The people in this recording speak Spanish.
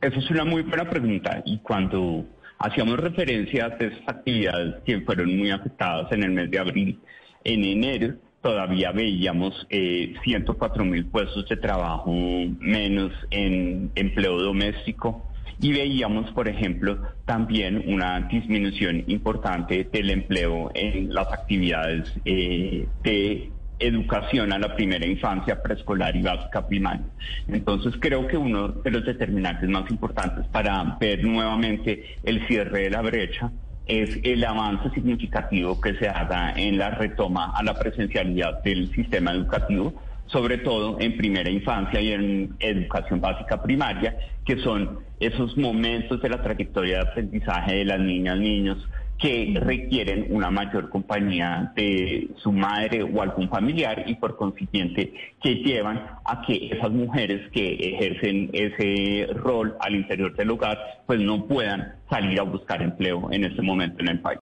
Eso es una muy buena pregunta. Y cuando hacíamos referencia a estas actividades que fueron muy afectadas en el mes de abril, en enero todavía veíamos eh, 104 mil puestos de trabajo menos en empleo doméstico y veíamos, por ejemplo, también una disminución importante del empleo en las actividades eh, de educación a la primera infancia, preescolar y básica primaria. Entonces creo que uno de los determinantes más importantes para ver nuevamente el cierre de la brecha es el avance significativo que se haga en la retoma a la presencialidad del sistema educativo, sobre todo en primera infancia y en educación básica primaria, que son esos momentos de la trayectoria de aprendizaje de las niñas, niños, que requieren una mayor compañía de su madre o algún familiar y por consiguiente que llevan a que esas mujeres que ejercen ese rol al interior del hogar pues no puedan salir a buscar empleo en este momento en el país.